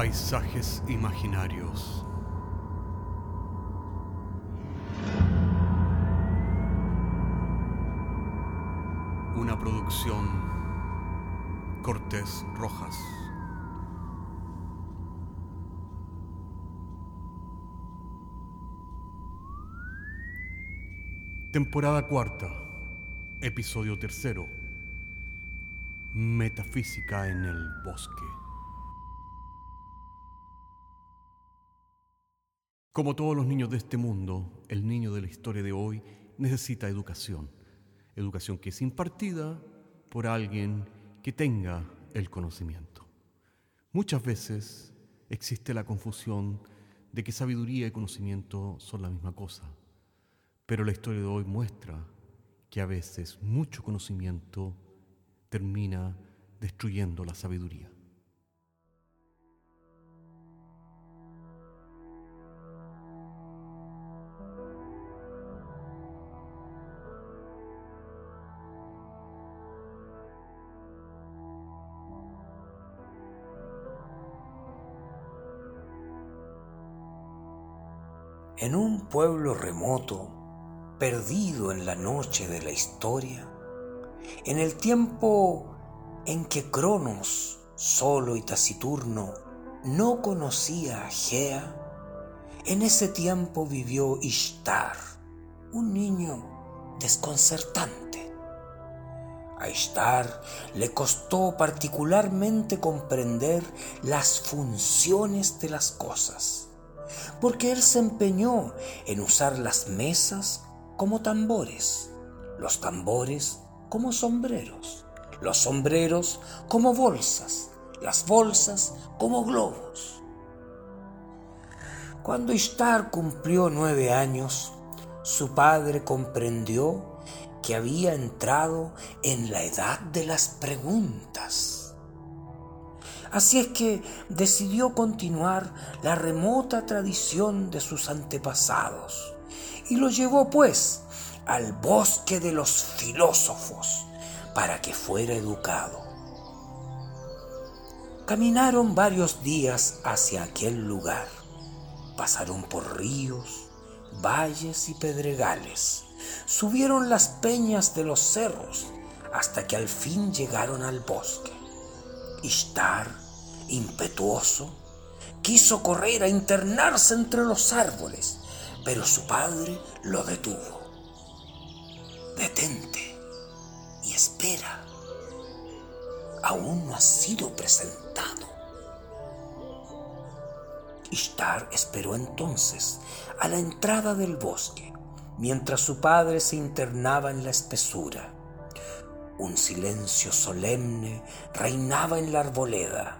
Paisajes imaginarios. Una producción Cortés Rojas. Temporada cuarta, episodio tercero. Metafísica en el bosque. Como todos los niños de este mundo, el niño de la historia de hoy necesita educación. Educación que es impartida por alguien que tenga el conocimiento. Muchas veces existe la confusión de que sabiduría y conocimiento son la misma cosa. Pero la historia de hoy muestra que a veces mucho conocimiento termina destruyendo la sabiduría. En un pueblo remoto, perdido en la noche de la historia, en el tiempo en que Cronos, solo y taciturno, no conocía a Gea, en ese tiempo vivió Ishtar, un niño desconcertante. A Ishtar le costó particularmente comprender las funciones de las cosas, porque él se empeñó en usar las mesas como tambores, los tambores como sombreros, los sombreros como bolsas, las bolsas como globos. Cuando Ishtar cumplió nueve años, su padre comprendió que había entrado en la edad de las preguntas. Así es que decidió continuar la remota tradición de sus antepasados y lo llevó pues al bosque de los filósofos para que fuera educado. Caminaron varios días hacia aquel lugar. Pasaron por ríos, valles y pedregales. Subieron las peñas de los cerros hasta que al fin llegaron al bosque. Ishtar, impetuoso, quiso correr a internarse entre los árboles, pero su padre lo detuvo detente y espera. Aún no ha sido presentado. Ishtar esperó entonces a la entrada del bosque, mientras su padre se internaba en la espesura. Un silencio solemne reinaba en la arboleda.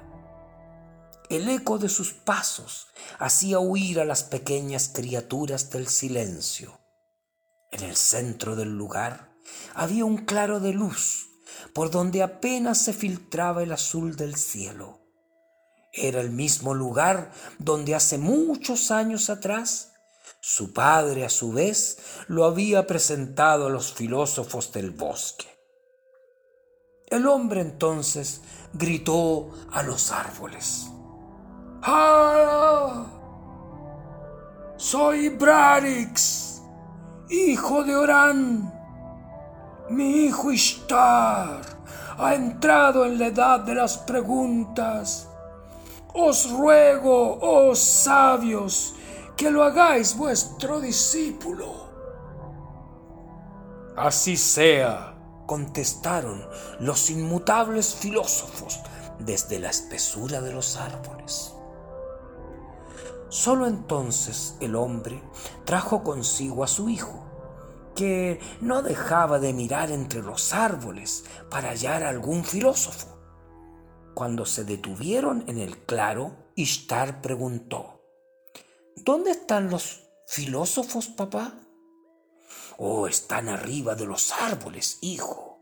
El eco de sus pasos hacía huir a las pequeñas criaturas del silencio. En el centro del lugar había un claro de luz por donde apenas se filtraba el azul del cielo. Era el mismo lugar donde hace muchos años atrás su padre a su vez lo había presentado a los filósofos del bosque. El hombre entonces gritó a los árboles. ¡Ah! Soy Bradix hijo de Orán. Mi hijo Ishtar ha entrado en la edad de las preguntas. Os ruego, oh sabios, que lo hagáis vuestro discípulo. Así sea, contestaron los inmutables filósofos desde la espesura de los árboles. Solo entonces el hombre trajo consigo a su hijo, que no dejaba de mirar entre los árboles para hallar algún filósofo. Cuando se detuvieron en el claro, Ishtar preguntó, ¿Dónde están los filósofos, papá? Oh, están arriba de los árboles, hijo.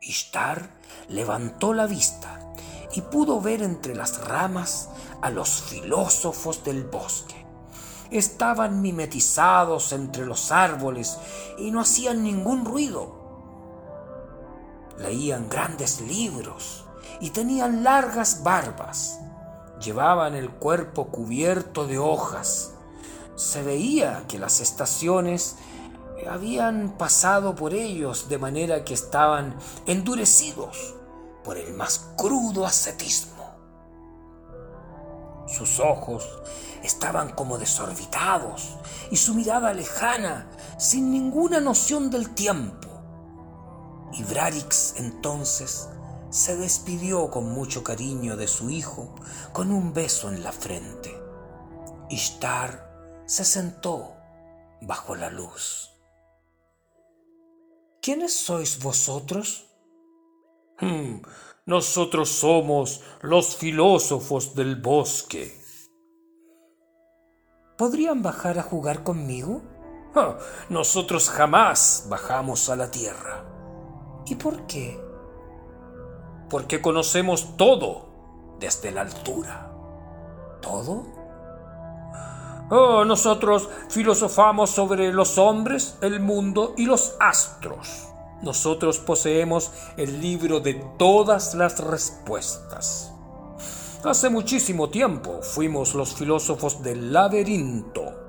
Ishtar levantó la vista y pudo ver entre las ramas a los filósofos del bosque. Estaban mimetizados entre los árboles y no hacían ningún ruido. Leían grandes libros y tenían largas barbas. llevaban el cuerpo cubierto de hojas. Se veía que las estaciones habían pasado por ellos de manera que estaban endurecidos por el más crudo ascetismo. Sus ojos estaban como desorbitados y su mirada lejana, sin ninguna noción del tiempo. Y entonces se despidió con mucho cariño de su hijo con un beso en la frente. Ishtar se sentó bajo la luz. ¿Quiénes sois vosotros? Hmm, nosotros somos los filósofos del bosque. ¿Podrían bajar a jugar conmigo? nosotros jamás bajamos a la tierra. ¿Y por qué? Porque conocemos todo desde la altura. ¿Todo? Oh, nosotros filosofamos sobre los hombres, el mundo y los astros. Nosotros poseemos el libro de todas las respuestas. Hace muchísimo tiempo fuimos los filósofos del laberinto.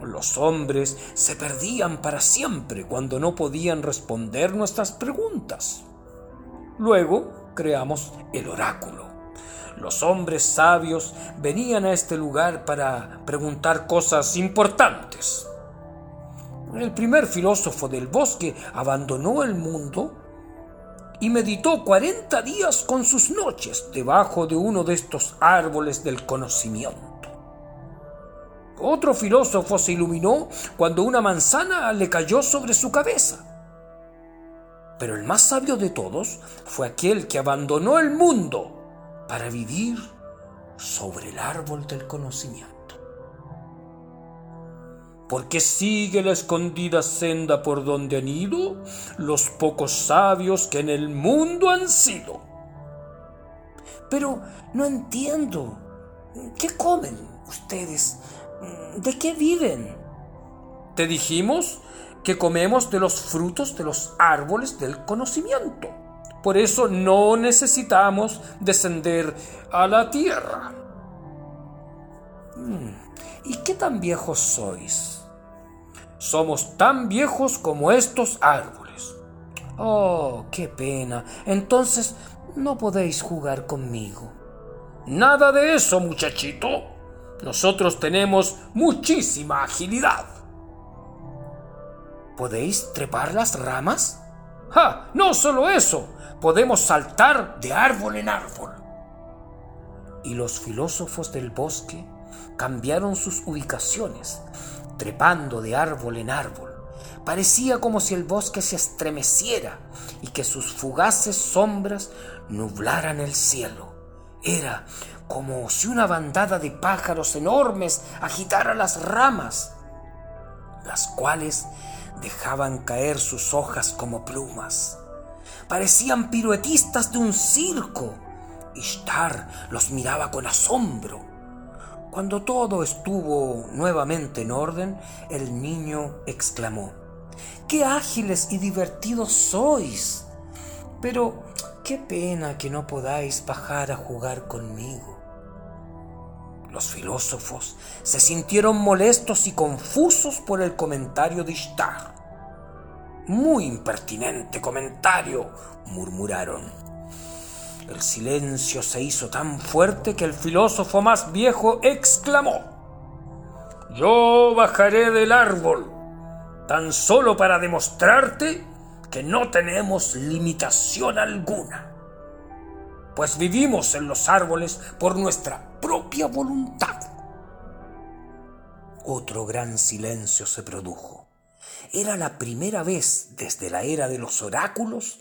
Los hombres se perdían para siempre cuando no podían responder nuestras preguntas. Luego creamos el oráculo. Los hombres sabios venían a este lugar para preguntar cosas importantes. El primer filósofo del bosque abandonó el mundo y meditó cuarenta días con sus noches debajo de uno de estos árboles del conocimiento. Otro filósofo se iluminó cuando una manzana le cayó sobre su cabeza. Pero el más sabio de todos fue aquel que abandonó el mundo para vivir sobre el árbol del conocimiento porque sigue la escondida senda por donde han ido los pocos sabios que en el mundo han sido. Pero no entiendo. ¿Qué comen ustedes? ¿De qué viven? Te dijimos que comemos de los frutos de los árboles del conocimiento. Por eso no necesitamos descender a la tierra. Mm, ¿Y qué tan viejos sois? Somos tan viejos como estos árboles. Oh, qué pena. Entonces no podéis jugar conmigo. Nada de eso, muchachito. Nosotros tenemos muchísima agilidad. ¿Podéis trepar las ramas? ¡Ja! No solo eso, podemos saltar de árbol en árbol. Y los filósofos del bosque cambiaron sus ubicaciones trepando de árbol en árbol. Parecía como si el bosque se estremeciera y que sus fugaces sombras nublaran el cielo. Era como si una bandada de pájaros enormes agitara las ramas, las cuales dejaban caer sus hojas como plumas. Parecían piruetistas de un circo. Ishtar los miraba con asombro cuando todo estuvo nuevamente en orden, el niño exclamó, ¡Qué ágiles y divertidos sois! Pero qué pena que no podáis bajar a jugar conmigo. Los filósofos se sintieron molestos y confusos por el comentario de Ishtar. Muy impertinente comentario, murmuraron. El silencio se hizo tan fuerte que el filósofo más viejo exclamó, Yo bajaré del árbol, tan solo para demostrarte que no tenemos limitación alguna, pues vivimos en los árboles por nuestra propia voluntad. Otro gran silencio se produjo. Era la primera vez desde la era de los oráculos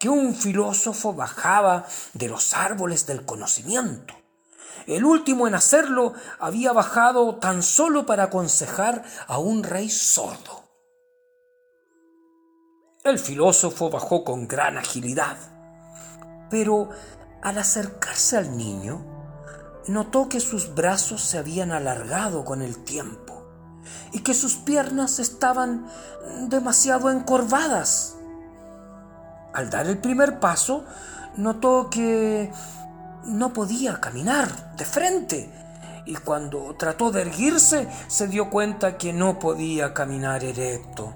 que un filósofo bajaba de los árboles del conocimiento. El último en hacerlo había bajado tan solo para aconsejar a un rey sordo. El filósofo bajó con gran agilidad, pero al acercarse al niño, notó que sus brazos se habían alargado con el tiempo y que sus piernas estaban demasiado encorvadas. Al dar el primer paso, notó que no podía caminar de frente y cuando trató de erguirse se dio cuenta que no podía caminar erecto.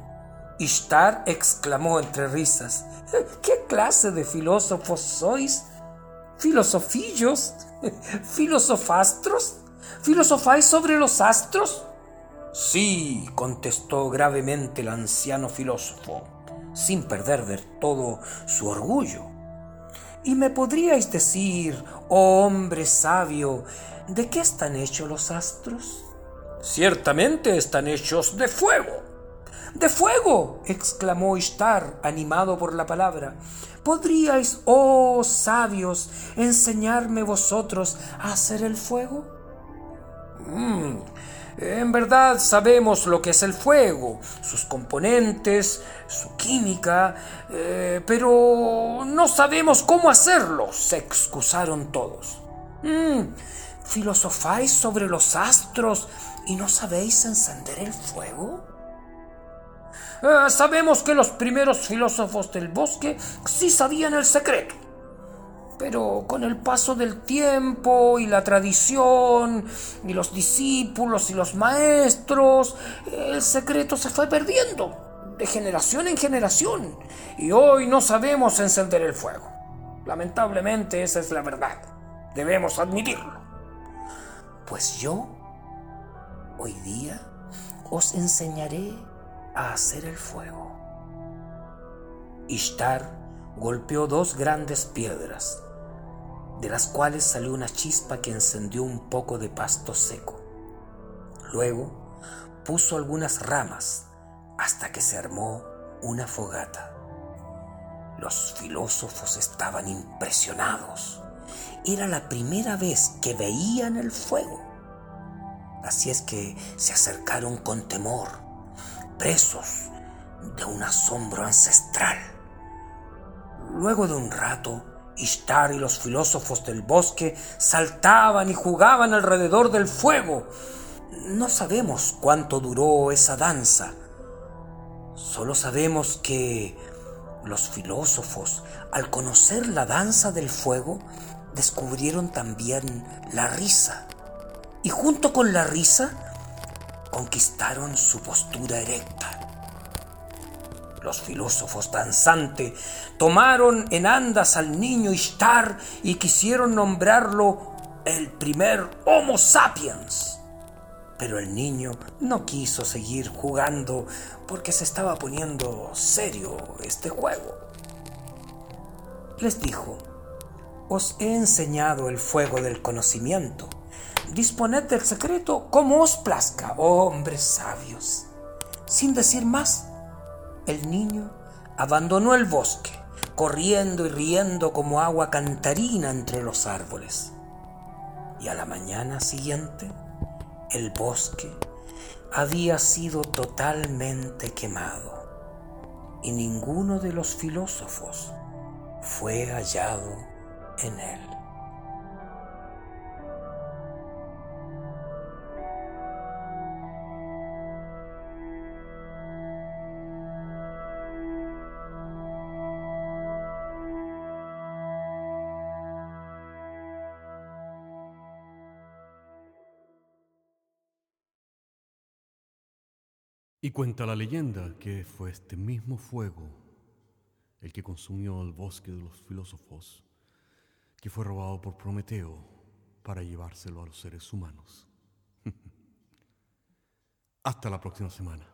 Ishtar exclamó entre risas, ¿qué clase de filósofos sois? ¿Filosofillos? ¿Filosofastros? ¿Filosofáis sobre los astros? Sí, contestó gravemente el anciano filósofo, sin perder del todo su orgullo. ¿Y me podríais decir, oh hombre sabio, de qué están hechos los astros? Ciertamente están hechos de fuego. ¡De fuego! exclamó Ishtar, animado por la palabra. ¿Podríais, oh sabios, enseñarme vosotros a hacer el fuego? Mm, en verdad sabemos lo que es el fuego, sus componentes, su química, eh, pero no sabemos cómo hacerlo, se excusaron todos. Mm, ¿Filosofáis sobre los astros y no sabéis encender el fuego? Eh, sabemos que los primeros filósofos del bosque sí sabían el secreto. Pero con el paso del tiempo y la tradición y los discípulos y los maestros, el secreto se fue perdiendo de generación en generación y hoy no sabemos encender el fuego. Lamentablemente esa es la verdad. Debemos admitirlo. Pues yo, hoy día, os enseñaré a hacer el fuego. Ishtar golpeó dos grandes piedras, de las cuales salió una chispa que encendió un poco de pasto seco. Luego puso algunas ramas hasta que se armó una fogata. Los filósofos estaban impresionados. Era la primera vez que veían el fuego. Así es que se acercaron con temor presos de un asombro ancestral. Luego de un rato, Ishtar y los filósofos del bosque saltaban y jugaban alrededor del fuego. No sabemos cuánto duró esa danza. Solo sabemos que los filósofos, al conocer la danza del fuego, descubrieron también la risa. Y junto con la risa, conquistaron su postura erecta. Los filósofos danzantes tomaron en andas al niño Ishtar y quisieron nombrarlo el primer Homo sapiens. Pero el niño no quiso seguir jugando porque se estaba poniendo serio este juego. Les dijo, os he enseñado el fuego del conocimiento disponed del secreto como os plazca, oh hombres sabios. Sin decir más, el niño abandonó el bosque, corriendo y riendo como agua cantarina entre los árboles. Y a la mañana siguiente, el bosque había sido totalmente quemado y ninguno de los filósofos fue hallado en él. Y cuenta la leyenda que fue este mismo fuego el que consumió el bosque de los filósofos, que fue robado por Prometeo para llevárselo a los seres humanos. Hasta la próxima semana.